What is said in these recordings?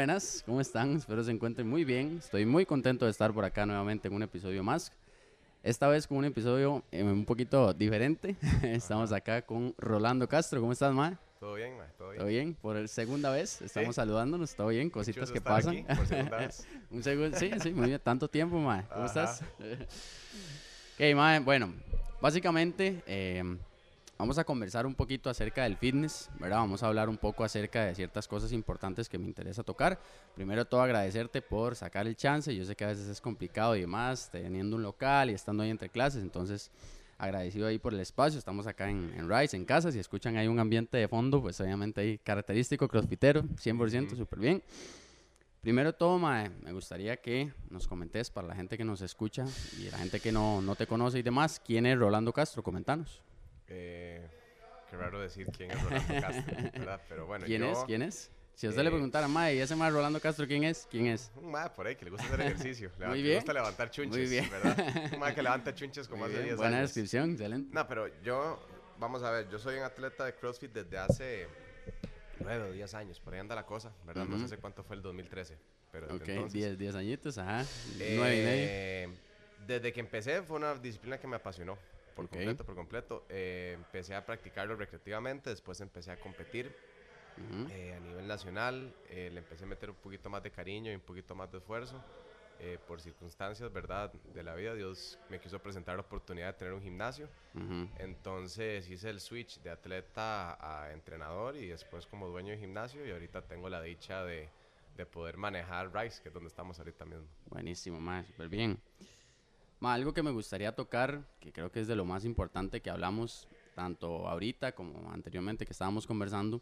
buenas, ¿cómo están? Espero se encuentren muy bien. Estoy muy contento de estar por acá nuevamente en un episodio más. Esta vez con un episodio eh, un poquito diferente. Estamos acá con Rolando Castro. ¿Cómo estás, Ma? Todo bien, ma, todo bien. ¿Todo bien? Por segunda vez estamos Sí. saludándonos. ¿Todo bien? Cositas que pasan. aquí por segunda vez. un segundo. Sí, sí, muy bien. Tanto tiempo, Ma. ¿Cómo Ajá. estás? ok, Ma. Bueno, básicamente eh, vamos a conversar un poquito acerca del fitness, ¿verdad? Vamos a hablar un poco acerca de ciertas cosas importantes que me interesa tocar. Primero todo agradecerte por sacar el chance. Yo sé que a veces es complicado y demás, teniendo un local y estando ahí entre clases, entonces agradecido ahí por el espacio. Estamos acá en, en Rice, en casa. Si escuchan hay un ambiente de fondo, pues obviamente ahí característico, crossfitero, 100%, Ujú. súper bien. Primero todo, mae, me gustaría que nos comentes para la gente que nos escucha y la gente que no, no te conoce y demás, ¿quién es Rolando Castro? Comentanos. Eh, qué raro decir quién es Rolando Castro, ¿verdad? Pero bueno, ¿Quién yo, es? ¿Quién es? Si a usted le eh, preguntara, mae, ¿y ese mae Rolando Castro quién es? ¿Quién es? Un ma por ahí que le gusta hacer ejercicio. le, Muy le bien. gusta levantar chunches, Muy bien. ¿verdad? Un ma que levanta chunches como Muy hace bien, 10 Buena años. descripción, excelente. No, pero yo, vamos a ver, yo soy un atleta de CrossFit desde hace 9 o 10 años, por ahí anda la cosa, ¿verdad? No sé cuánto fue el 2013, pero Ok, entonces. 10, 10 añitos, ajá. 9 y medio. Eh, Desde que empecé fue una disciplina que me apasionó por Ok. completo, por completo. Eh, empecé a practicarlo recreativamente, después empecé a competir Ujú. eh, a nivel nacional. eh, le empecé a meter un poquito más de cariño y un poquito más de esfuerzo. eh, por circunstancias, ¿verdad? De la vida, Dios me quiso presentar la oportunidad de tener un gimnasio. Ujú. Entonces hice el switch de atleta a entrenador y después como dueño de gimnasio y ahorita tengo la dicha de, de poder manejar Rice, que es donde estamos ahorita mismo. Buenísimo, mae, súper bien. Ma, algo que me gustaría tocar, que creo que es de lo más importante que hablamos, tanto ahorita como anteriormente que estábamos conversando,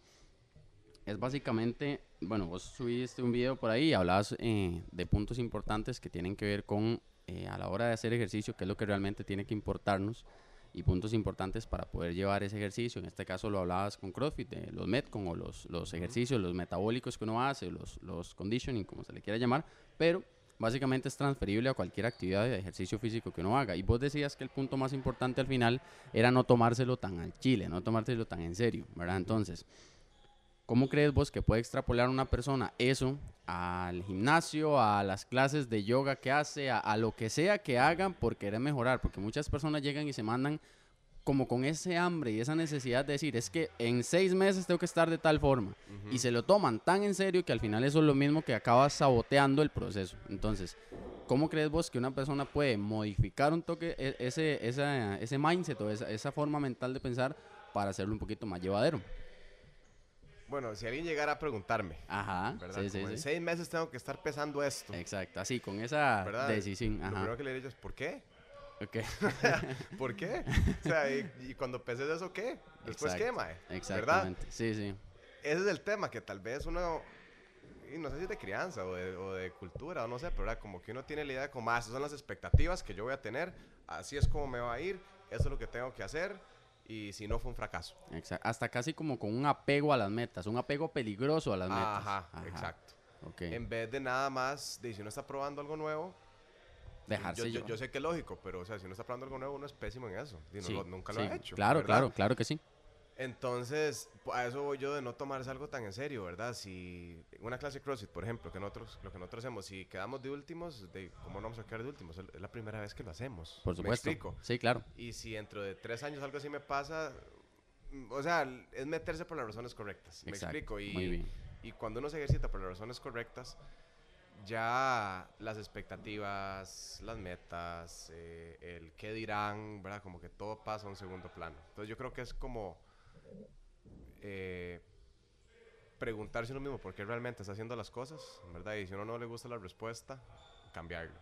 es básicamente, bueno, vos subiste un video por ahí y hablabas eh, de puntos importantes que tienen que ver con, eh, a la hora de hacer ejercicio, qué es lo que realmente tiene que importarnos y puntos importantes para poder llevar ese ejercicio. En este caso lo hablabas con CrossFit, de los Metcon o los, los ejercicios, los metabólicos que uno hace, los, los conditioning, como se le quiera llamar, pero básicamente es transferible a cualquier actividad de ejercicio físico que uno haga. Y vos decías que el punto más importante al final era no tomárselo tan al chile, no tomárselo tan en serio, ¿verdad? Entonces, ¿cómo crees vos que puede extrapolar una persona eso al gimnasio, a las clases de yoga que hace, a, a lo que sea que hagan por querer mejorar? Porque muchas personas llegan y se mandan como con ese hambre y esa necesidad de decir, es que en seis meses tengo que estar de tal forma. Y se lo toman tan en serio que al final eso es lo mismo que acaba saboteando el proceso. Entonces, ¿cómo crees vos que una persona puede modificar un toque e- ese, esa- ese mindset o esa, esa forma mental de pensar para hacerlo un poquito más llevadero? Bueno, si alguien llegara a preguntarme, Ajá, ¿verdad? sí, sí, Como en seis meses tengo que estar pesando esto, Exacto, así, con esa ¿verdad? decisión. Lo Ajá. primero que le diría es, ¿por qué? Ok. ¿Por qué? O sea, y, y cuando peses eso, ¿qué? Después, ¿qué, Exacto? ¿Verdad? Exactamente. Sí, sí. Ese es el tema, que tal vez uno, y no sé si es de crianza o de, o de cultura, o no sé, pero ¿verdad? como que uno tiene la idea de como, ah, esas son las expectativas que yo voy a tener, así es como me va a ir, eso es lo que tengo que hacer, y si no fue un fracaso. Exacto. Hasta casi como con un apego a las metas, un apego peligroso a las metas. Ajá, exacto. Ok. En vez de nada más, de si uno está probando algo nuevo, Dejarse yo, yo, yo sé que es lógico, pero o sea, si uno está probando algo nuevo, uno es pésimo en eso. Y no Sí, lo- nunca lo sí, ha hecho. Claro, ¿verdad? claro, claro que sí. Entonces, a eso voy yo de no tomarse algo tan en serio, ¿verdad? Si una clase de CrossFit, por ejemplo, que nosotros, lo que nosotros hacemos, si quedamos de últimos, de, ¿cómo no vamos a quedar de últimos? Es la primera vez que lo hacemos. Por ¿Me supuesto. explico? Sí, claro. Y si dentro de tres años algo así me pasa, mm, o sea, es meterse por las razones correctas. ¿Me Exacto. explico? Y, Muy bien. y cuando uno se ejercita por las razones correctas, ya las expectativas, las metas, eh, el qué dirán, ¿verdad? Como que todo pasa a un segundo plano. Entonces yo creo que es como eh, preguntarse uno mismo por qué realmente está haciendo las cosas, ¿verdad? Y si uno no le gusta la respuesta, cambiarlo.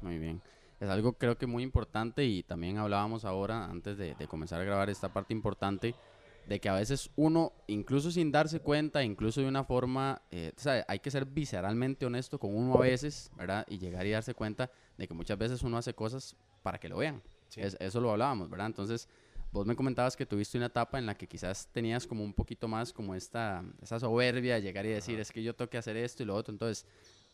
Muy bien. Es algo creo que muy importante y también hablábamos ahora, antes de comenzar a grabar esta parte importante, de que a veces uno, incluso sin darse cuenta, incluso de una forma, eh, sea, hay que ser visceralmente honesto con uno a veces, ¿verdad? Y llegar y darse cuenta de que muchas veces uno hace cosas para que lo vean. Sí. Es- eso lo hablábamos, ¿verdad? Entonces, vos me comentabas que tuviste una etapa en la que quizás tenías como un poquito más como esta, esa soberbia de llegar y decir, Ajá. es que yo tengo que hacer esto y lo otro. Entonces,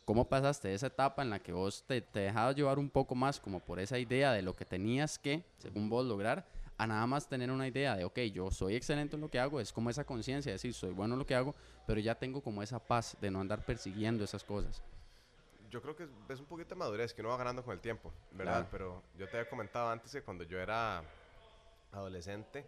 ¿cómo pasaste esa etapa en la que vos te, te dejabas llevar un poco más como por esa idea de lo que tenías que, según vos, lograr, a nada más tener una idea de, ok, yo soy excelente en lo que hago, es como esa conciencia, de decir, soy bueno en lo que hago, pero ya tengo como esa paz de no andar persiguiendo esas cosas. Yo creo que es, un poquito de madurez que uno va ganando con el tiempo, ¿verdad? Claro. Pero yo te había comentado antes que cuando yo era adolescente,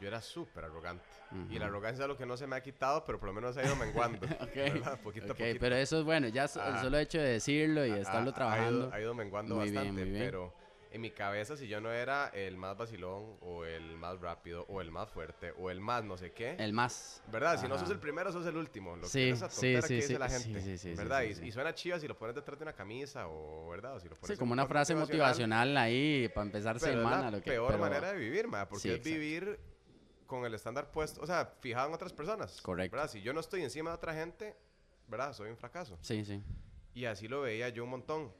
yo era súper arrogante. Y la arrogancia es algo que no se me ha quitado, pero por lo menos ha ido menguando. Ok, ¿verdad? Poquito a ok, poquito. pero eso es bueno, ya so- el Ah. solo hecho de decirlo y Ha- estarlo trabajando. Ha ido, ha ido menguando Muy bien, bastante, muy bien. pero en mi cabeza, si yo no era el más vacilón, o el más rápido, o el más fuerte, o el más no sé qué, El más. ¿verdad? Si no sos Ajá. el primero, sos el último. Lo Sí, que es sí, sí, que dice sí, la gente, ¿verdad? y, y suena chiva si lo pones detrás de una camisa, o ¿verdad? O si lo pones Sí, como un una frase motivacional ahí para empezar Pero semana. es la lo que, peor pero- manera de vivir, ma, porque es vivir con el estándar puesto, o sea, fijado en otras personas. Correcto. ¿verdad? Si yo no estoy encima de otra gente, ¿verdad? Soy un fracaso. Sí, sí. Y así lo veía yo un montón.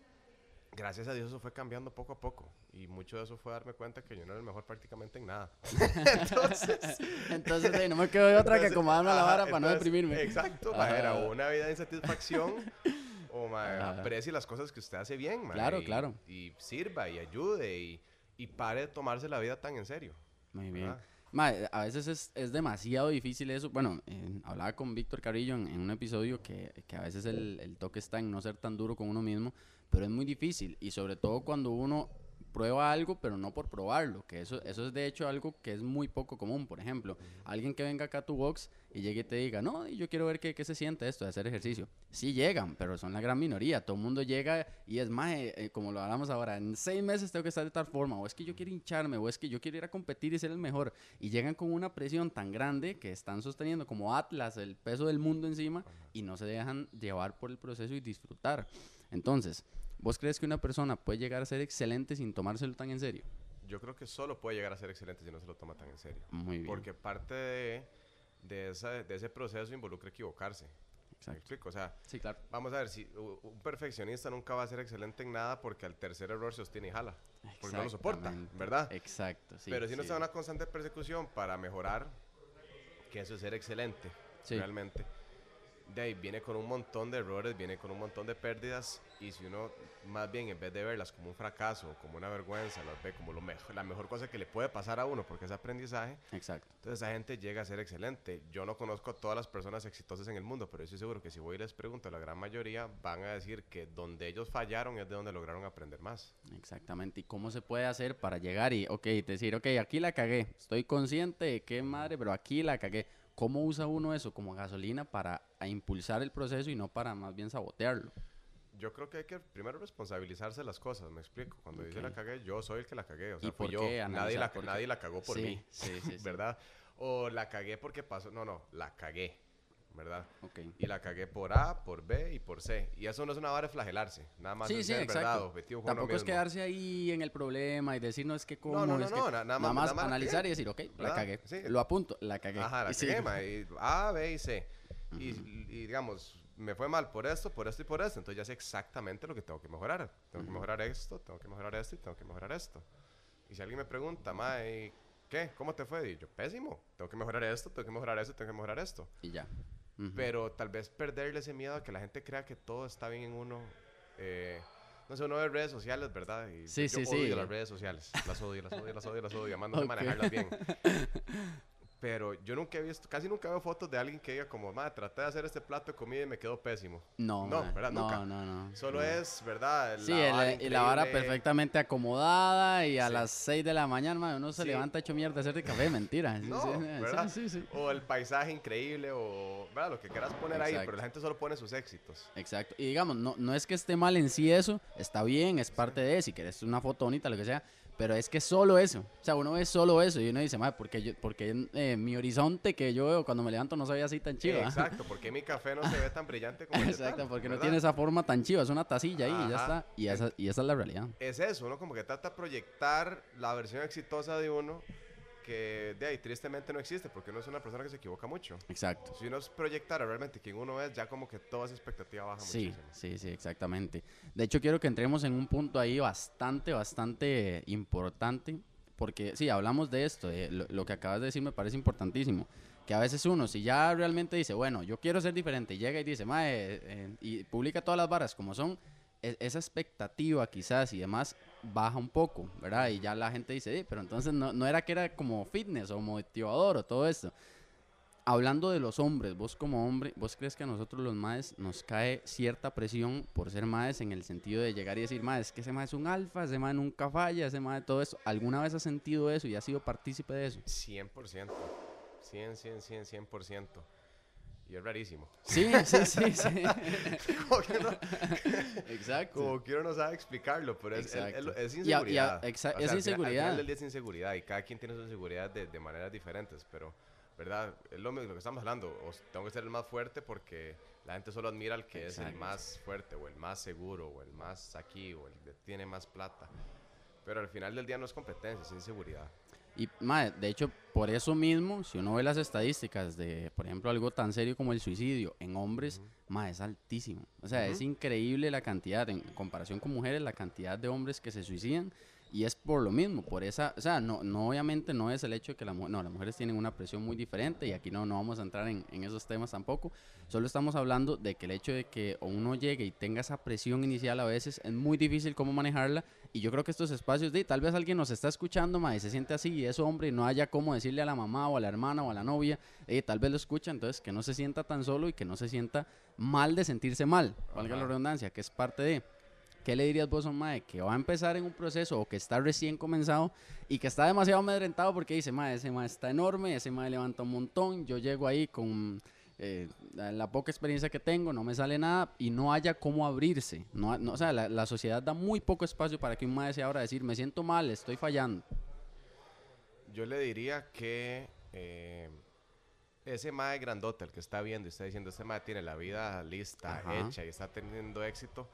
Gracias a Dios eso fue cambiando poco a poco. Y mucho de eso fue darme cuenta que yo no era el mejor prácticamente en nada. entonces, Entonces, no me quedó de otra que entonces, acomodarme a la vara para no entonces, deprimirme. Exacto, ma, era una vida de insatisfacción. O ma, aprecie las cosas que usted hace bien, ma, Claro, y, claro. Y sirva y ayude y, y pare de tomarse la vida tan en serio. Muy bien. ¿verdad? Ma, a veces es, es demasiado difícil eso. Bueno, eh, hablaba con Víctor Carrillo en, en un episodio que, que a veces el, el toque está en no ser tan duro con uno mismo, pero es muy difícil. Y sobre todo cuando uno prueba algo, pero no por probarlo. Que eso, eso es de hecho algo que es muy poco común. Por ejemplo, alguien que venga acá a tu box y llegue y te diga, no, yo quiero ver qué, qué se siente esto de hacer ejercicio. Sí llegan, pero son la gran minoría. Todo el mundo llega y es más, eh, como lo hablamos ahora, en seis meses tengo que estar de tal forma, o es que yo quiero hincharme, o es que yo quiero ir a competir y ser el mejor. Y llegan con una presión tan grande que están sosteniendo como Atlas el peso del mundo encima y no se dejan llevar por el proceso y disfrutar. Entonces, ¿vos crees que una persona puede llegar a ser excelente sin tomárselo tan en serio? Yo creo que solo puede llegar a ser excelente si no se lo toma tan en serio. Muy bien. Porque parte de, de, esa- de ese proceso involucra equivocarse. ¿Me Exacto. explico? O sea, Sí, claro. vamos a ver, si un perfeccionista nunca va a ser excelente en nada porque al tercer error se sostiene y jala. Porque no lo soporta. ¿verdad? Exacto, sí. Pero si no está en una constante persecución para mejorar, que eso es ser excelente, Sí. realmente. De ahí viene con un montón de errores, viene con un montón de pérdidas y si uno más bien en vez de verlas como un fracaso, como una vergüenza, las ve como lo mejor, la mejor cosa que le puede pasar a uno porque es aprendizaje, Exacto. entonces esa gente llega a ser excelente. Yo no conozco a todas las personas exitosas en el mundo, pero estoy seguro que si voy y les pregunto, la gran mayoría van a decir que donde ellos fallaron es de donde lograron aprender más. Exactamente. ¿Y cómo se puede hacer para llegar y, ok, decir, ok, aquí la cagué, estoy consciente de qué madre, pero aquí la cagué? ¿Cómo usa uno eso como gasolina para impulsar el proceso y no para más bien sabotearlo? Yo creo que hay que primero responsabilizarse de las cosas, me explico. Cuando dice Ok. la cagué, yo soy el que la cagué, o sea, ¿Y fui por yo. qué? Nadie la, nadie la cagó por sí, mí, sí, sí. ¿verdad? O la cagué porque pasó, no, no, la cagué, ¿verdad? Ok. Y la cagué por A, por B y por C. Y eso no es una vara de flagelarse, nada más Sí, es sí, ser, ¿verdad? exacto. Objetivo Tampoco es mismo. quedarse ahí en el problema y decir, no, es que cómo, no, no, es no, que... na- nada nada más- más nada más la analizar y decir, ok, la ¿verdad? cagué. Sí. Lo apunto, la cagué. Ajá, la cagué, ma, y A, B y C. y, y digamos, me fue mal por esto, por esto y por esto. Entonces ya sé exactamente lo que tengo que mejorar. Tengo que mejorar esto, tengo que mejorar esto y tengo que mejorar esto. Y si alguien me pregunta, ma, ¿y ¿qué? ¿Cómo te fue? Y yo, pésimo. Tengo que mejorar esto, tengo que mejorar esto, tengo que mejorar esto. Y ya. Pero tal vez perderle ese miedo a que la gente crea que todo está bien en uno. eh, no sé, uno ve redes sociales, ¿verdad? Y Sí, yo sí, odio sí. las redes sociales. Las odio, las odio, las odio, las odio. Además, no sé Ok. manejarlas bien. Pero yo nunca he visto, casi nunca veo fotos de alguien que diga como, ma, traté de hacer este plato de comida y me quedó pésimo. No, No, ¿verdad? no, Nunca. no, no. Solo no. es, ¿verdad? Sí, el- y la vara perfectamente acomodada y a Sí. las 6 de la mañana ma, uno se Sí. levanta hecho mierda a hacer de café, mentira. Sí, No, sí, ¿verdad? Sí, sí, sí. O el paisaje increíble, o, ¿verdad? Lo que quieras poner ahí, pero la gente solo pone sus éxitos. Exacto. Y digamos, no, no es que esté mal en sí eso, está bien, es parte de, si quieres una foto bonita, lo que sea, pero es que solo eso. O sea, uno ve solo eso y uno dice, madre, porque, yo, porque eh, mi horizonte que yo veo cuando me levanto no se ve así tan chido. ¿ah?" Exacto, porque mi café no se ve tan brillante como Exacto, tal, porque no tiene esa forma tan chiva, es una tacilla ahí y ya está. Y esa, y esa es la realidad. es eso, uno como que trata de proyectar la versión exitosa de uno que de ahí tristemente no existe porque uno es una persona que se equivoca mucho. Exacto. Si uno proyectara realmente quién uno es, ya como que toda esa expectativa baja Sí, muchísimo. sí, sí, exactamente. De hecho, quiero que entremos en un punto ahí bastante, bastante importante, porque sí, hablamos de esto, de lo, lo que acabas de decir me parece importantísimo, que a veces uno, si ya realmente dice, bueno, yo quiero ser diferente, llega y dice, mae, eh, y publica todas las varas como son, e- esa expectativa quizás y demás baja un poco, ¿verdad? Y ya la gente dice, "Eh, pero entonces no, no era que era como fitness o motivador o todo esto. Hablando de los hombres, vos como hombre, ¿vos crees que a nosotros los maes nos cae cierta presión por ser maes en el sentido de llegar y decir, maes, es que ese mae es un alfa, ese mae nunca falla, ese mae todo eso? ¿Alguna vez has sentido eso y has sido partícipe de eso? 100%. 100, 100, 100, 100%. Y es rarísimo. Sí, sí, sí, sí. como, que uno, Exacto. como que uno no sabe explicarlo, pero es, es- es- Exacto. es Y a- y a- inseguridad. exa- O es sea, al final- Al inseguridad. final del día es inseguridad y cada quien tiene su inseguridad de, de maneras diferentes, pero, ¿verdad? Es lo, lo que estamos hablando. O tengo que ser el más fuerte porque la gente solo admira al que es el Exacto. más fuerte o el más seguro o el más aquí o el que tiene más plata. Pero al final del día no es competencia, es inseguridad. Y, mae, de hecho, por eso mismo, si uno ve las estadísticas de, por ejemplo, algo tan serio como el suicidio en hombres, mae, es altísimo. O sea, es increíble la cantidad, en comparación con mujeres, la cantidad de hombres que se suicidan. Y es por lo mismo, por esa, o sea, no, no obviamente no es el hecho de que la mu- no, las mujeres tienen una presión muy diferente y aquí no, no vamos a entrar en, en esos temas tampoco. Solo estamos hablando de que el hecho de que uno llegue y tenga esa presión inicial a veces es muy difícil cómo manejarla y yo creo que estos espacios de tal vez alguien nos está escuchando ma, y se siente así y es hombre y no haya cómo decirle a la mamá o a la hermana o a la novia, eh, tal vez lo escucha, entonces que no se sienta tan solo y que no se sienta mal de sentirse mal, valga la redundancia, que es parte de... ¿Qué le dirías vos a un mae que va a empezar en un proceso o que está recién comenzado y que está demasiado amedrentado porque dice, mae, ese mae está enorme, ese mae levanta un montón, yo llego ahí con eh, la poca experiencia que tengo, no me sale nada y no haya cómo abrirse. No, ha- no, o sea, la, la sociedad da muy poco espacio para que un mae se abra a decir, me siento mal, estoy fallando. Yo le diría que eh, ese mae grandote, el que está viendo y está diciendo, ese mae tiene la vida lista, Ajá. hecha y está teniendo éxito,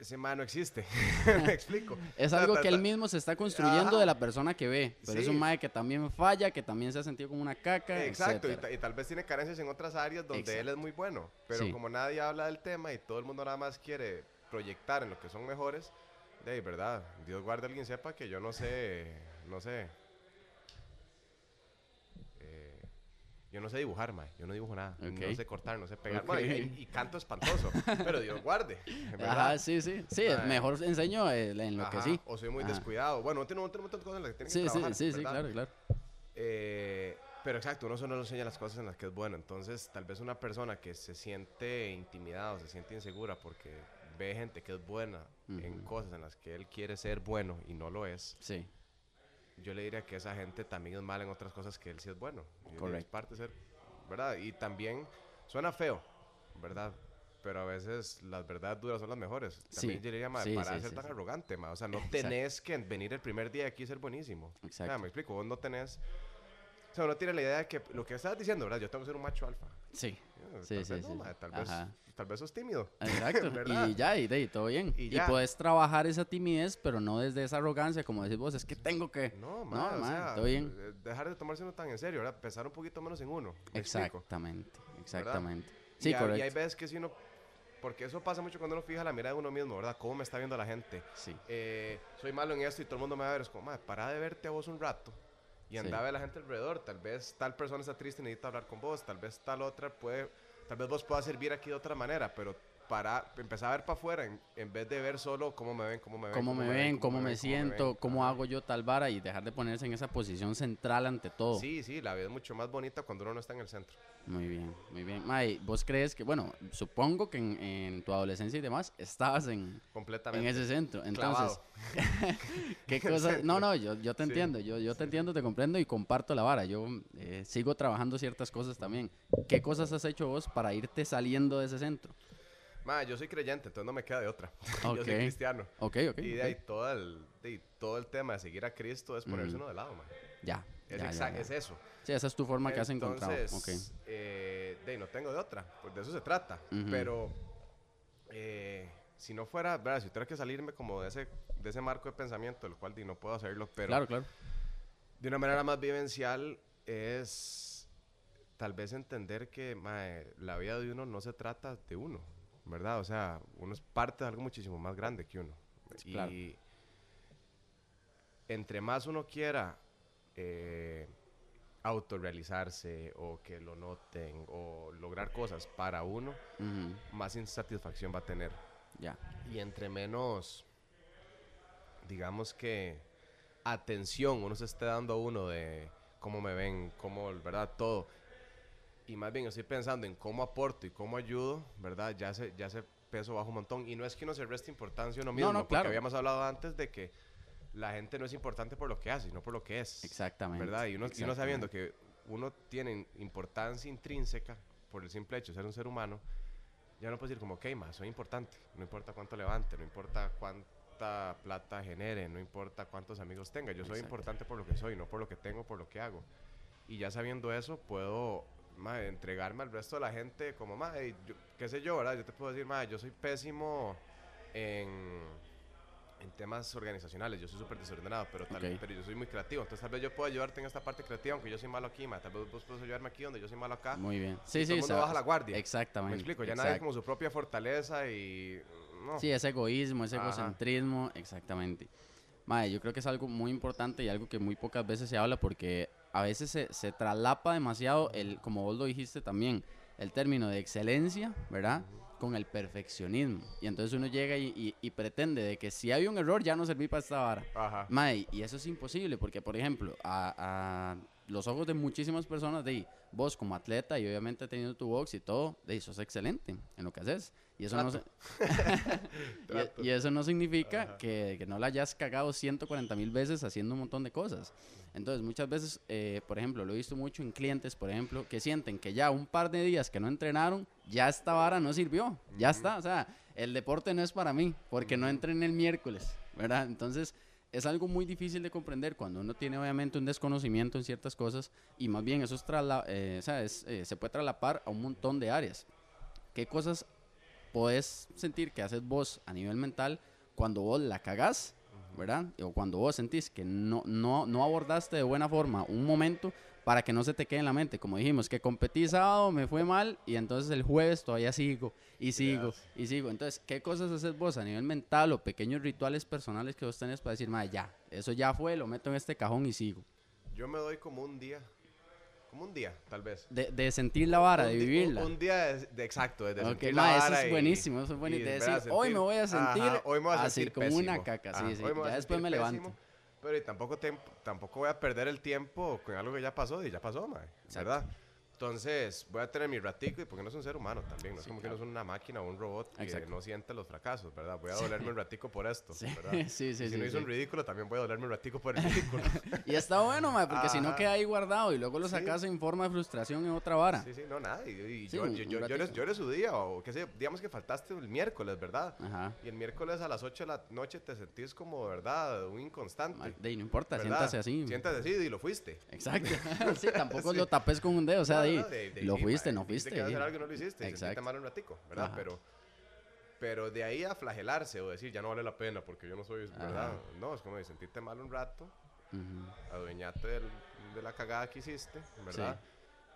ese mae no existe. Me explico. Es algo que él mismo se está construyendo Ajá. de la persona que ve, pero es un mae que también falla, que también se ha sentido como una caca. Exacto, y, etcétera. ta- y tal vez tiene carencias en otras áreas donde él es muy bueno, pero Sí. como nadie habla del tema y todo el mundo nada más quiere proyectar en lo que son mejores, de verdad, Dios guarde a alguien sepa que yo no sé, no sé, yo no sé dibujar, mae, yo no dibujo nada, no Ok. sé cortar, no sé pegar, Ok. Bueno, y, y canto espantoso, pero Dios guarde, ¿verdad? Ajá, sí, sí. Sí, mejor enseño en lo que Ajá, sí. O soy muy Ajá. descuidado, bueno, no tengo, no tengo un montón de cosas en las que tienen Sí, que sí, trabajar, sí, sí, ¿verdad? claro, claro. Eh, pero exacto, uno solo enseña las cosas en las que es bueno. Entonces, tal vez una persona que se siente intimidada o se siente insegura porque ve gente que es buena en Ujú. cosas en las que él quiere ser bueno y no lo es, Sí, yo le diría que esa gente también es mala en otras cosas que él sí es bueno. Correcto. parte de ser, ¿verdad? Y también suena feo, ¿verdad? Pero a veces las verdades duras son las mejores. También Sí, yo diría, ma, sí, para sí, ser tan arrogante, ma. O sea, no Exacto. tenés que venir el primer día aquí y ser buenísimo. Exacto. me explico, vos no tenés... O sea, uno tiene la idea de que lo que estabas diciendo, ¿verdad? Yo tengo que ser un macho alfa. sí. Eh, Sí, tal sí, vez no, sí. Tal vez, Ajá. tal vez sos tímido. Exacto. ¿Verdad? y ya, y, de, ahí, todo bien. Y Y, puedes trabajar esa timidez, pero no desde esa arrogancia, como decís vos, es que tengo que. No, ma, o ma, sea, todo bien. eh, dejar de tomarse uno tan en serio, ¿verdad? Pensar un poquito menos en uno. ¿me explico? Exactamente, exactamente. Y Sí, hay- Y hay correcto. veces que si uno... Porque eso pasa mucho cuando uno fija la mirada de uno mismo, ¿verdad? ¿Cómo me está viendo la gente? Sí, Eh, soy malo en esto y todo el mundo me va a ver. Es como, "Mae, para de verte a vos un rato. Y anda Sí. a ver a la gente alrededor. Tal vez tal persona está triste y necesita hablar con vos. Tal vez tal otra puede... Tal vez vos puedas servir aquí de otra manera. Pero para empezar a ver para afuera en, en vez de ver solo cómo me ven, cómo me ven. cómo me ven, cómo me siento, cómo hago yo tal vara y dejar de ponerse en esa posición central ante todo. Sí, sí, la vida es mucho más bonita cuando uno no está en el centro. Muy bien, muy bien. May, ¿vos crees que, bueno, supongo que en, en tu adolescencia y demás estabas en, en Completamente. ese centro? Entonces. ¿qué cosas? No, no, yo, yo te Sí. entiendo, yo, yo te entiendo, te comprendo y comparto la vara. Yo eh, sigo trabajando ciertas cosas también. ¿Qué cosas has hecho vos para irte saliendo de ese centro? Ma, yo soy creyente, entonces no me queda de otra. yo soy cristiano. Ok, ok. y de ahí todo el, de todo el tema de seguir a Cristo es ponerse Ujú. uno de lado, man. Ya. Es, ya, ya, exact- ya. es eso. Sí, esa es tu forma que has encontrado. Entonces, Ok. eh, de ahí no tengo de otra. Pues de eso se trata. Pero eh, si no fuera, ¿verdad? Si tuviera que salirme como de ese, de ese marco de pensamiento, del cual di, no puedo hacerlo, pero Claro, claro. de una manera más vivencial es tal vez entender que mae, la vida de uno no se trata de uno, ¿verdad? O sea, uno es parte de algo muchísimo más grande que uno. Sí, claro. Y entre más uno quiera eh, autorrealizarse o que lo noten o lograr cosas para uno, más insatisfacción va a tener. Ya. Y entre menos, digamos que atención uno se esté dando a uno de cómo me ven, cómo, ¿verdad? Todo. Y más bien estoy pensando en cómo aporto y cómo ayudo, ¿verdad? Ya se, ya se peso bajo un montón. Y no es que uno se reste importancia uno mismo, no, porque claro. habíamos hablado antes de que la gente no es importante por lo que hace, sino por lo que es. Exactamente. ¿Verdad? Y uno, y uno sabiendo exactamente. que uno tiene importancia intrínseca por el simple hecho de ser un ser humano, ya no puede decir como, ok, más, soy importante. No importa cuánto levante, no importa cuánta plata genere, no importa cuántos amigos tenga. Yo soy Exacto. importante por lo que soy, no por lo que tengo, por lo que hago. Y ya sabiendo eso, puedo ma, entregarme al resto de la gente como, ma, hey, yo- qué sé yo, ¿verdad? Yo te puedo decir, ma, yo soy pésimo en, en temas organizacionales, yo soy súper desordenado, pero, tal, Ok. pero yo soy muy creativo. Entonces tal vez yo puedo ayudarte en esta parte creativa, aunque yo soy malo aquí, ma. Tal vez vos puedes ayudarme aquí donde yo soy malo acá. Muy bien. Sí, y todo sí. el mundo sa- baja la guardia. Exactamente. Me explico, ya nadie exacto. como su propia fortaleza y... No. Sí, ese egoísmo, ese Ajá. egocentrismo, exactamente. Mae, yo creo que es algo muy importante y algo que muy pocas veces se habla porque a veces se, se traslapa demasiado el, como vos lo dijiste también, el término de excelencia, ¿verdad? Con el perfeccionismo. Y entonces uno llega y, y- y pretende de que si hay un error ya no serví para esta vara. Ajá. Mae, y eso es imposible porque, por ejemplo, a, a los ojos de muchísimas personas, de vos como atleta y obviamente teniendo tu box y todo, de sos excelente en lo que haces. Y eso, no, se- y, y eso no significa que, que no la hayas cagado 140 mil veces haciendo un montón de cosas. Entonces, muchas veces, eh, por ejemplo, lo he visto mucho en clientes, por ejemplo, que sienten que ya un par de días que no entrenaron, ya esta vara no sirvió. Ya está. O sea, el deporte no es para mí, porque no entrené el miércoles, ¿verdad? Entonces, es algo muy difícil de comprender cuando uno tiene obviamente un desconocimiento en ciertas cosas y más bien eso es eh, o sea, es, eh, se puede traslapar a un montón de áreas. ¿Qué cosas podés sentir que haces vos a nivel mental cuando vos la cagás, ¿verdad? O cuando vos sentís que no, no, no abordaste de buena forma un momento para que no se te quede en la mente. Como dijimos, que competí sábado, me fue mal y entonces el jueves todavía sigo y sigo Yes. y sigo. Entonces, ¿qué cosas haces vos a nivel mental o pequeños rituales personales que vos tenés para decir, "Mae, ya, eso ya fue, lo meto en este cajón y sigo? Yo me doy como un día, como un día, tal vez. De, de sentir la vara, Un de di- un- vivirla. Un, día de, de- exacto, de Ok, sentir ma, la eso vara es y- buenísimo, eso es buenísimo. y, De decir, hoy me voy a sentir Ajá, hoy me voy a así, sentir como una pésimo. caca, sí, Ajá, sí, a ya después sentir me levanto. Pero y tampoco, tem- tampoco voy a perder el tiempo con algo que ya pasó y ya pasó, mae. ¿verdad? Entonces, voy a tener mi ratico y porque no es un ser humano también, no es Sí, como claro. que no es una máquina o un robot que Exacto. no siente los fracasos, ¿verdad? Voy a dolerme un ratico por esto, Sí, ¿verdad? sí, sí, Y si sí, no hizo sí. un ridículo, también voy a dolerme un ratico por el ridículo. Y está bueno, mae, porque si no queda ahí guardado y luego lo Sí. sacas en forma de frustración en otra vara. Sí, sí, no, nada. Y, y Sí, yo, un- yo, yo, ratito. lloré su día, o qué sé, digamos que faltaste el miércoles, ¿verdad? Ajá. Y el miércoles a las 8 de la noche te sentís como, ¿verdad? Un inconstante. Mae, De no importa, ¿verdad? siéntase así. Siéntase así y lo fuiste. Exacto. sí, tampoco Sí. lo tapes con un dedo, o sea, No, de- de- lo sí, fuiste, no fuiste. que sí. hacer algo no lo hiciste. Exacto. mal un ratico, ¿verdad? Ajá. Pero, pero de ahí a flagelarse o decir, ya no vale la pena porque yo no soy, ¿verdad? No, es como de sentirte mal un rato, Ujú, adueñate del- de la cagada que hiciste, ¿verdad?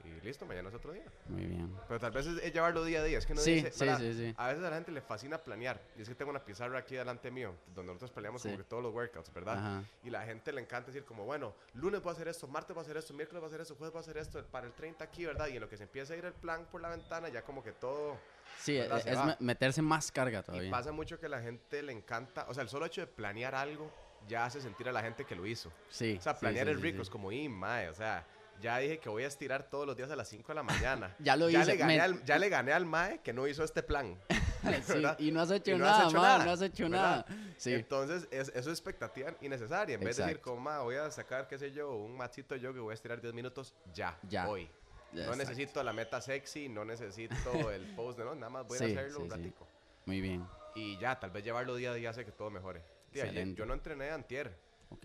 Y listo, mañana es otro día. Muy bien. Pero tal vez es, es llevarlo día a día. Es que no Sí, dice, sí, sí. A veces a la gente le fascina planear. Y es que tengo una pizarra aquí delante mío, donde nosotros peleamos Sí. como que todos los workouts, ¿verdad? Ajá. Y la gente le encanta decir como, bueno, lunes voy a hacer esto, martes voy a hacer esto, miércoles voy a hacer esto, jueves voy a hacer esto, para el 30 aquí, ¿verdad? Y en lo que se empieza a ir el plan por la ventana, ya como que todo... Sí, e- es me- meterse más carga Y todavía. pasa mucho que a la gente le encanta, o sea, el solo hecho de planear algo ya hace sentir a la gente que lo hizo. Sí. O sea, planear es rico, es como, y mae, o sea, ya dije que voy a estirar todos los días a las 5 de la mañana. Ya lo ya hice, Le gané al, ya le gané al mae que no hizo este plan. Y no has hecho no has nada, hecho ma, nada, no has hecho ¿verdad? nada. Sí. Entonces, es, eso es expectativa innecesaria. En vez de decir, como, "Ma, voy a sacar, qué sé yo, un machito yo que voy a estirar 10 minutos, ya, Ya. hoy. No Exacto. necesito la meta sexy, no necesito el post, no, nada más voy Sí, a hacerlo sí, un sí. ratico. Muy bien. Y ya, tal vez llevarlo día a día hace que todo mejore. Tía, yo no entrené antier, Ok.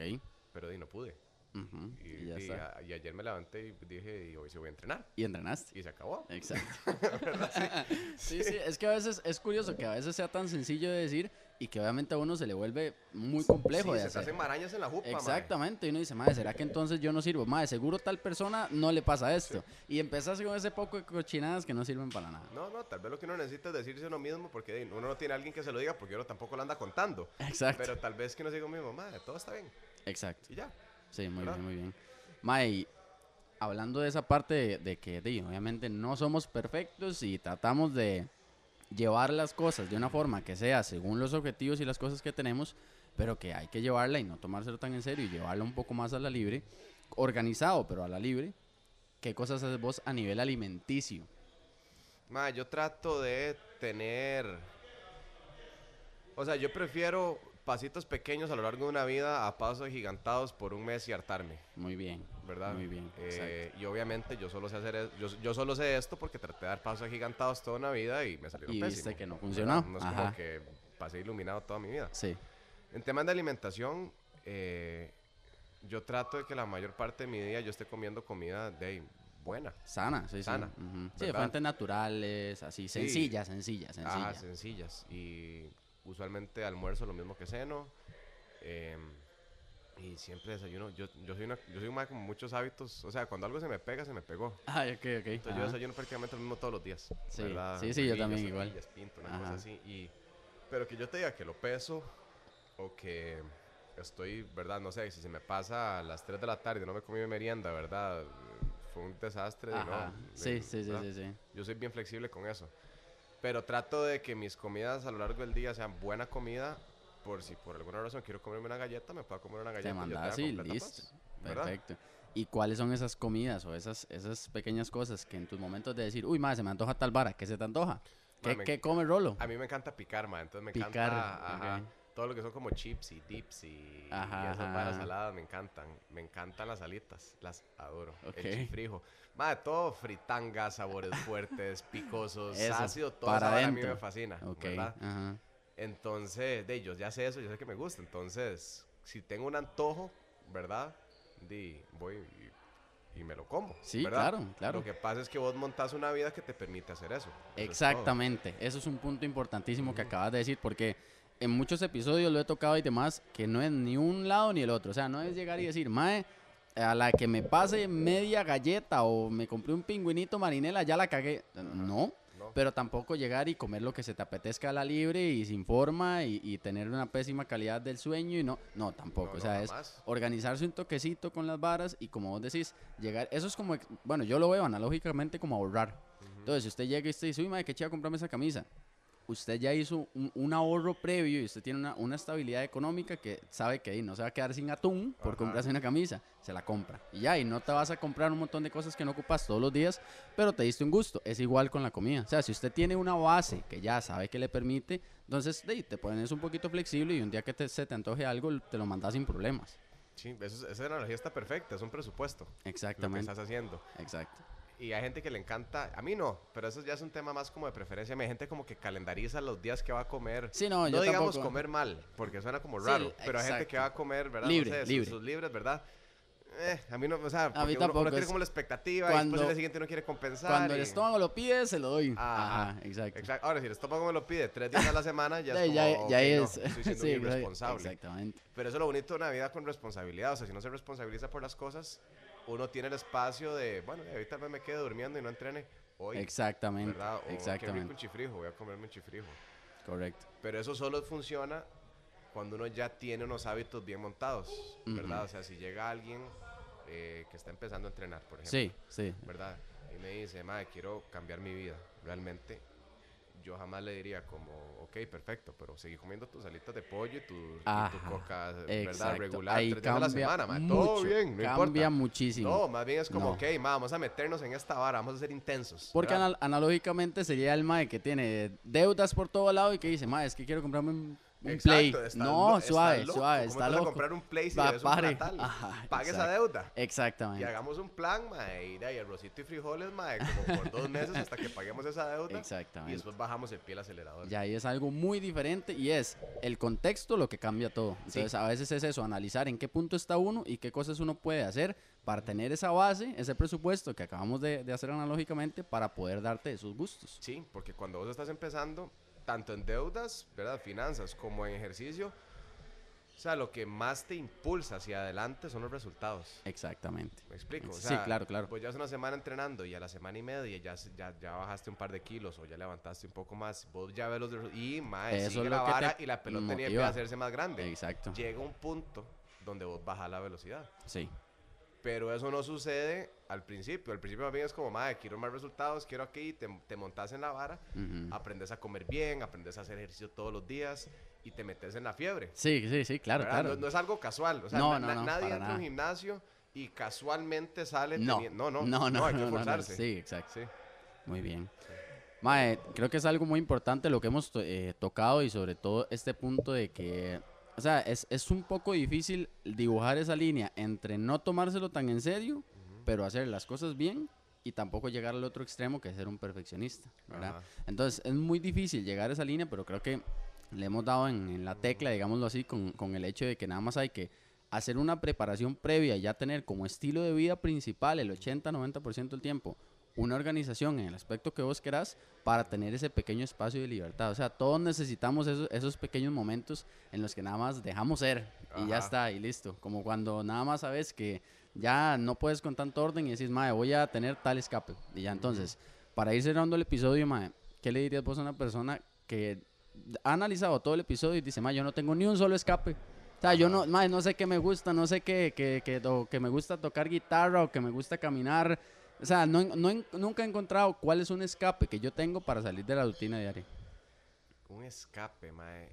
pero di, no pude. Y, Y, ya y está. a- y ayer me levanté y dije, y hoy sí voy a entrenar. Y entrenaste. Y se acabó. Exacto. sí, sí, es que a veces es curioso que a veces sea tan sencillo de decir y que obviamente a uno se le vuelve muy complejo de se hacer. hacen marañas en la jupa, mae. Exactamente, y uno dice, madre, ¿será que entonces yo no sirvo? Madre, seguro tal persona no le pasa esto. Y empezás con ese poco de cochinadas que no sirven para nada. No, no, tal vez lo que uno necesita es decirse uno mismo porque uno no tiene a alguien que se lo diga porque uno tampoco lo anda contando. Exacto, Pero tal vez que uno diga mismo, madre, todo está bien. exacto. Y ya. Sí, muy ¿verdad? bien, muy bien. Mae, hablando de esa parte de, de que obviamente no somos perfectos y tratamos de llevar las cosas de una forma que sea según los objetivos y las cosas que tenemos, pero que hay que llevarla y no tomárselo tan en serio y llevarla un poco más a la libre, organizado pero a la libre. ¿Qué cosas haces vos a nivel alimenticio? Ma, yo trato de tener. O sea, yo prefiero pasitos pequeños a lo largo de una vida a pasos gigantados por un mes y hartarme, Muy bien, ¿verdad? Muy bien, Eh, y obviamente yo solo sé hacer es- yo, yo solo sé esto porque traté de dar pasos gigantados toda una vida y me salieron Y pésimos. viste que no ¿verdad? funcionó. No es Ajá. como que pasé iluminado toda mi vida. Sí, En temas de alimentación, eh, yo trato de que la mayor parte de mi día yo esté comiendo comida de buena. sana, sí, Sana, sí. ujú. Sí, de ¿verdad? fuentes naturales, así, Sí. sencillas, sencillas, sencillas. Ajá, sencillas. Y usualmente almuerzo lo mismo que ceno. em, y siempre desayuno. Yo, yo soy una, yo soy un mae con muchos hábitos. O sea, cuando algo se me pega, se me pegó. Ah, ok, ok. Entonces yo ajá. desayuno prácticamente lo mismo todos los días. Sí, ¿verdad? sí, sí, yo también igual. pinto, una Ajá. cosa así. Y, pero que yo te diga que lo peso o que estoy, ¿verdad? No sé, si se me pasa a las 3 de la tarde no me comí mi merienda, ¿verdad? Fue un desastre. Ajá. no, Sí, sí, sí, sí, sí. Yo soy bien flexible con eso. Pero trato de que mis comidas a lo largo del día sean buena comida. Por si por alguna razón quiero comerme una galleta, me puedo comer una galleta. Te y yo mandas así, listo. Perfecto. ¿Y cuáles son esas comidas o esas, esas pequeñas cosas que en tus momentos de decir, uy, madre, se me antoja tal vara, ¿qué se te antoja? ¿Qué, qué come Rolo? A mí me encanta picar, ma. Entonces me Picar, encanta ajá. Todo lo que son como chips y dips y, Ajá, y esas varas saladas me encantan. Me encantan las alitas, las adoro. El chifrijo. Ma, todo fritanga, sabores fuertes, picosos, Eso, ácido, todo para eso a mí me fascina, Ok, ¿verdad? ajá. Entonces, de yo ya sé eso, yo sé que me gusta. Entonces, si tengo un antojo, ¿verdad? Di, voy y, y me lo como. Sí, ¿verdad? claro, claro. Lo que pasa es que vos montás una vida que te permite hacer eso. Eso es. Exactamente, eso es un punto importantísimo que acabas de decir porque en muchos episodios lo he tocado y demás que no es ni un lado ni el otro, o sea, no es llegar y decir, mae, a la que me pase media galleta o me compré un pingüinito marinela, ya la cagué. No, No. pero tampoco llegar y comer lo que se te apetezca a la libre y sin forma y, y tener una pésima calidad del sueño y no, no, tampoco, No, o sea, es organizarse un toquecito con las varas y como vos decís, llegar, eso es como, bueno, yo lo veo analógicamente como ahorrar. Entonces, si usted llega y usted dice, uy, madre, qué chido comprarme esa camisa. Usted ya hizo un, un ahorro previo y usted tiene una, una estabilidad económica que sabe que ahí no se va a quedar sin atún por Ajá. comprarse una camisa. Se la compra. Y ya, y no te vas a comprar un montón de cosas que no ocupas todos los días, pero te diste un gusto. Es igual con la comida. O sea, si usted tiene una base que ya sabe que le permite, entonces ahí, te pones un poquito flexible y un día que te- se te antoje algo, te lo mandas sin problemas. Sí, eso es- esa analogía está perfecta, es un presupuesto. Lo que Exactamente. estás haciendo. Exacto. Y hay gente que le encanta, a mí no, pero eso ya es un tema más como de preferencia. Hay gente como que calendariza los días que va a comer. Sí, no, yo digamos tampoco. comer mal, porque suena como Sí, raro. pero hay gente que va a comer, ¿verdad? Libre, no sé, libre. Sus, libres, ¿verdad? Eh, a mí no, o sea, mí porque uno- tampoco, uno, tiene como la expectativa y cuando- después el día siguiente uno quiere compensar. Cuando el y- estómago lo pide, se lo doy. Ajá, Ajá, exacto. Exacto. Ahora, si el estómago me lo pide tres días a la semana, ya es Sí, como, ya, ya no, es. estoy siendo sí, bien exact- responsable. Exactamente. Pero eso es lo bonito de una vida con responsabilidad. O sea, si no se responsabiliza por las cosas, uno tiene el espacio de, bueno, ahorita me quedé durmiendo y no entrené hoy. Exactamente. ¿Verdad? O qué rico Exactamente. un chifrijo, voy a comerme un chifrijo. Correcto. Pero eso solo funciona cuando uno ya tiene unos hábitos bien montados, ¿verdad? O sea, si llega alguien eh, que está empezando a entrenar, por ejemplo, Sí, sí. ¿verdad? Y me dice, madre, quiero cambiar mi vida. Realmente, yo jamás le diría como, ok, perfecto, pero seguí comiendo tus alitas de pollo y tu, y tu Ajá, coca, ¿verdad? Regular, Ahí tres días a la semana, mucho. Todo bien, no cambia importa. muchísimo. No, más bien es como, No. ok, ma, vamos a meternos en esta vara, vamos a ser intensos. Porque anal- analógicamente sería el mae que tiene deudas por todo lado y que dice, mae, es que quiero comprarme un, un Exacto, play. No, suave, loco. suave, ¿Cómo está loco. comprar un play si debes un? Ajá, Pague esa exacto. deuda. Y Exactamente. hagamos un plan, mae, y de ahí arrocito y frijoles, mae, como por dos meses hasta que paguemos esa deuda. Y Exactamente. después bajamos el pie al acelerador. Ya ahí es algo muy diferente y es el contexto lo que cambia todo. Entonces a veces es eso, analizar en qué punto está uno y qué cosas uno puede hacer para tener esa base, ese presupuesto que acabamos de, de hacer analógicamente para poder darte esos gustos. Sí, porque cuando vos estás empezando, tanto en deudas, ¿verdad? Finanzas, como en ejercicio, o sea, lo que más te impulsa hacia adelante son los resultados. Exactamente. ¿Me explico? O Sí, claro, claro. Pues ya es una semana entrenando y a la semana y media ya, ya, ya bajaste un par de kilos o ya levantaste un poco más. Vos ya ves los resultados. Y, mae, Eso sigue es la vara y la pelota tiene que hacerse más grande. Exacto. Llega un punto donde vos bajas la velocidad. Sí. Pero eso no sucede al principio. Al principio más bien es como, madre, quiero más resultados, quiero aquí, te, te montas en la vara, Ujú. aprendes a comer bien, aprendes a hacer ejercicio todos los días y te metes en la fiebre. Sí, sí, sí, claro, ¿verdad? claro. No, no es algo casual. O sea, No, na- no, na- no, nadie entra a un gimnasio y casualmente sale No, no, no, no, no, hay que esforzarse. Sí, exacto. Sí. Muy bien. Mae, creo que es algo muy importante lo que hemos eh, tocado y sobre todo este punto de que, o sea, es, es un poco difícil dibujar esa línea entre no tomárselo tan en serio, pero hacer las cosas bien y tampoco llegar al otro extremo que es ser un perfeccionista, ¿verdad? Ajá. Entonces es muy difícil llegar a esa línea, pero creo que le hemos dado en, en la tecla, digámoslo así, con, con el hecho de que nada más hay que hacer una preparación previa y ya tener como estilo de vida principal el 80-90% del tiempo una organización en el aspecto que vos querás para tener ese pequeño espacio de libertad. O sea, todos necesitamos esos, esos pequeños momentos en los que nada más dejamos ser y ya está, y listo. Como cuando nada más sabes que ya no puedes con tanto orden y decís, mae, voy a tener tal escape. Y ya entonces, para ir cerrando el episodio, mae, ¿qué le dirías vos a una persona que ha analizado todo el episodio y dice, mae, yo no tengo ni un solo escape? O sea, yo no, mae, no sé qué me gusta, no sé qué, que, que, que me gusta tocar guitarra o que me gusta caminar. O sea, no, no nunca he encontrado cuál es un escape que yo tengo para salir de la rutina diaria. Un escape, mae.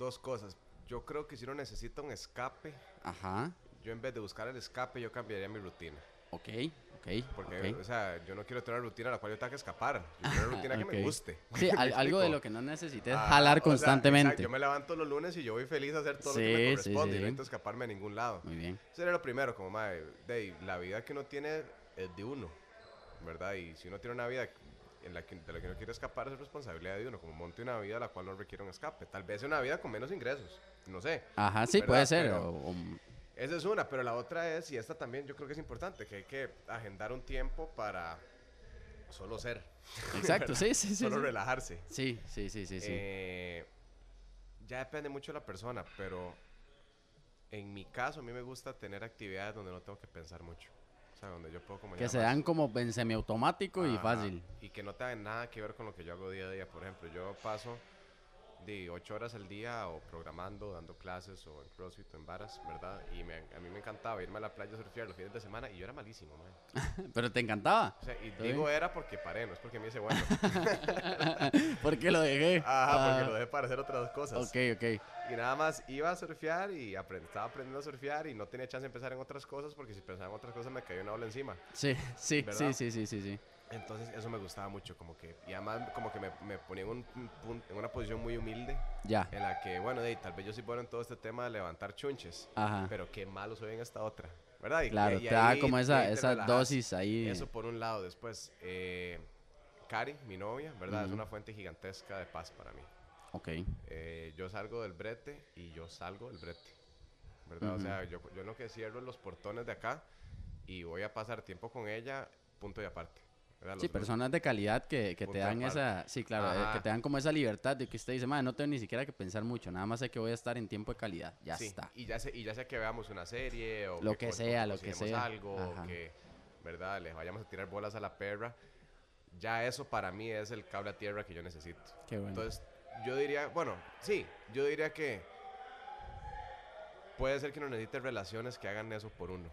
Dos cosas. Yo creo que si uno necesita un escape, Ajá, yo en vez de buscar el escape, yo cambiaría mi rutina. Ok, ok, Porque, ok. o sea, yo no quiero tener una rutina a la cual yo tenga que escapar. Yo quiero una rutina que Ok. me guste. Sí, al- ¿Me algo de lo que no necesites Ah, jalar o sea, constantemente. yo me levanto los lunes y yo voy feliz a hacer todo lo que Sí, me sí, corresponde. sí. Y no necesito escaparme a ningún lado. Muy bien. Eso era lo primero, como, madre, de, la vida que uno tiene es de uno, ¿verdad? Y si uno tiene una vida en la que, de la que no quiere escapar, es responsabilidad de uno. Como monte una vida a la cual no requiere un escape. Tal vez una vida con menos ingresos, no sé. Ajá, sí, ¿Verdad? puede ser. Pero- o- o- Esa es una, pero la otra es, y esta también yo creo que es importante, que hay que agendar un tiempo para solo ser. exacto, sí, sí, sí. solo sí. relajarse. Sí, sí, sí, sí, sí. Eh, ya depende mucho de la persona, pero en mi caso a mí me gusta tener actividades donde no tengo que pensar mucho. O sea, donde yo puedo como que se dan como en semiautomático y fácil. Y que no tengan nada que ver con lo que yo hago día a día. Por ejemplo, yo paso de 8 horas al día o programando, dando clases o en CrossFit o en varas, ¿verdad? Y me- a mí me encantaba irme a la playa a surfear los fines de semana y yo era malísimo, man. Pero te encantaba. O sea, y digo bien. era porque paré, no es porque me hice bueno. porque lo dejé. Ajá, Ah, porque lo dejé para hacer otras cosas. Ok, ok. Y nada más iba a surfear y aprend- estaba aprendiendo a surfear y no tenía chance de empezar en otras cosas porque si pensaba en otras cosas me cayó una ola encima. Sí, sí, ¿Verdad? sí, sí, sí, sí, sí. Entonces eso me gustaba mucho, como que, y además como que me, me ponía en, un, en una posición muy humilde Ya. en la que, bueno, de, tal vez yo soy bueno en todo este tema de levantar chunches, Ajá. pero qué malo soy en esta otra, ¿verdad? Y- Claro, y te da ahí- como y esa, te esa relajas. dosis ahí. Eso por un lado. Después, eh, Cari, mi novia, ¿verdad? Es Ujú. una fuente gigantesca de paz para mí. Ok. Eh, yo salgo del brete y yo salgo del brete, ¿verdad? O Ujú. sea, yo, yo lo que cierro los portones de acá y voy a pasar tiempo con ella, punto y aparte. ¿Verdad? Sí, personas de calidad que, que te dan aparte. esa, sí, claro, eh, que te dan como esa libertad de que usted dice, madre, no tengo ni siquiera que pensar mucho, nada más sé que voy a estar en tiempo de calidad, ya Sí, está. Y ya, sé, y ya sea que veamos una serie o Lo que co- sea, lo que sea. algo Ajá. o que, ¿verdad? Les vayamos a tirar bolas a la perra. Ya eso para mí es el cable a tierra que yo necesito. Qué bueno. Entonces, yo diría, bueno, sí, yo diría que puede ser que uno necesite relaciones que hagan eso por uno,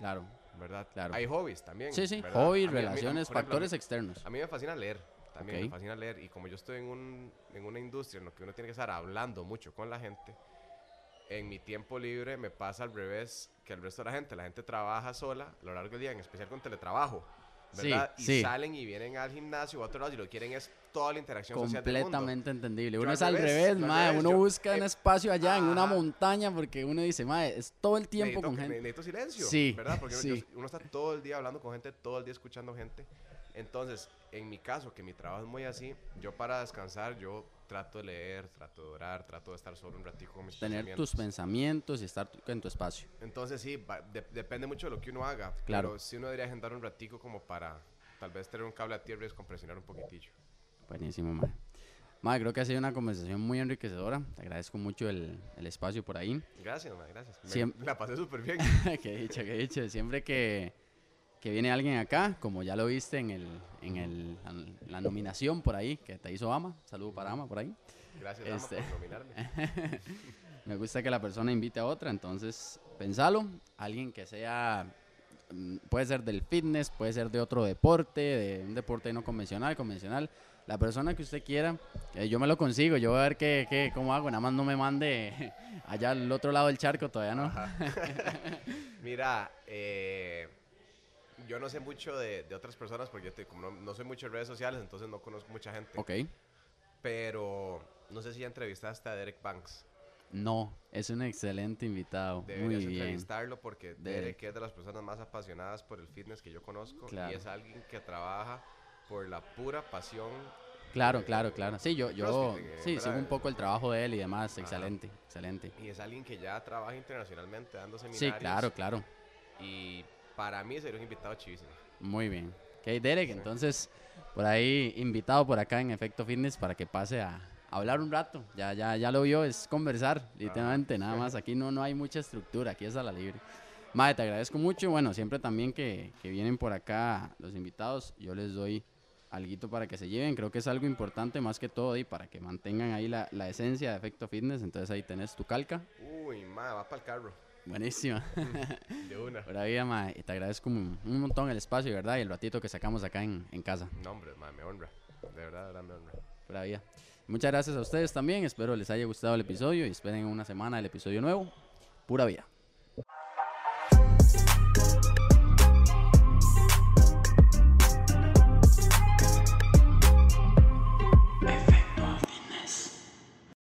claro. ¿verdad? Claro. Hay hobbies también. Sí, sí, mí, relaciones, ejemplo, a mí- factores externos. a mí me fascina leer, también me fascina leer. Y como yo estoy en, un, en una industria en la que uno tiene que estar hablando mucho con la gente, en mi tiempo libre me pasa al revés que el resto de la gente. La gente trabaja sola a lo largo del día, en especial con teletrabajo, Sí, ¿verdad? y sí. salen y vienen al gimnasio o a otro lado y lo quieren es toda la interacción social del mundo. Completamente entendible. Yo Uno al es al revés, revés, yo mae. Uno yo- busca un eh, espacio allá en una montaña porque uno dice, mae, es todo el tiempo con que- gente. necesito silencio, Sí, ¿verdad? Porque sí. yo- uno está todo el día hablando con gente, todo el día escuchando gente. Entonces, en mi caso, que mi trabajo es muy así, yo para descansar, yo trato de leer, trato de orar, trato de estar solo un ratico con mis Tener tus pensamientos. pensamientos y estar en tu espacio. Entonces, sí, va- de- depende mucho de lo que uno haga. Claro. Pero sí uno debería agendar un ratico como para tal vez tener un cable a tierra y descompresionar un poquitillo. Buenísimo, mae. Mae, creo que ha sido una conversación muy enriquecedora. Te agradezco mucho el, el espacio por ahí. Gracias, ma, gracias. Me- Siem- la pasé súper bien. qué dicho, qué dicho. Siempre que, que viene alguien acá, como ya lo viste en, el, en el, en la nominación por ahí, que te hizo Ama. Saludo para Ama por ahí. Gracias, Ama, Este. por nominarme. Me gusta que la persona invite a otra, entonces pensalo, alguien que sea, mm, puede ser del fitness, puede ser de otro deporte, de un deporte no convencional, convencional, la persona que usted quiera, eh, yo me lo consigo, yo voy a ver qué, qué, cómo hago, nada más no me mande allá al otro lado del charco, todavía no. Mira, eh, yo no sé mucho de, de otras personas porque yo te- como no, no soy mucho en redes sociales, entonces no conozco mucha gente. Ok, Pero no sé si ya entrevistaste a Derek Banks. no, es un excelente invitado, muy Deberías bien. entrevistarlo porque Derek. Derek es de las personas más apasionadas por el fitness que yo conozco Claro. y es alguien que trabaja por la pura pasión. Claro, claro, claro. Sí, yo, yo sí, sigo un poco el trabajo de él y demás, Ajá. excelente, excelente. Y es alguien que ya trabaja internacionalmente dando Sí, seminarios. claro, claro. Y para mí sería un invitado chivísimo. Muy bien. Ok, Derek, Sí. entonces, por ahí, invitado por acá en Efecto Fitness para que pase a, a hablar un rato. Ya, ya, ya lo vio, es conversar, literalmente, nada más. Aquí no, no hay mucha estructura, aquí es a la libre. Madre, te agradezco mucho. Bueno, siempre también que, que vienen por acá los invitados, yo les doy alguito para que se lleven. Creo que es algo importante más que todo y para que mantengan ahí la, la esencia de Efecto Fitness. Entonces ahí tenés tu calca. Uy, ma, va para el carro. Buenísima. De una. Pura vida, mae, y te agradezco un, un montón el espacio, ¿verdad? Y el ratito que sacamos acá en, en casa. No, hombre, ma, me honra. De verdad, de verdad me honra. Pura vida. Muchas gracias a ustedes también. Espero les haya gustado el episodio y esperen en una semana el episodio nuevo. Pura vida.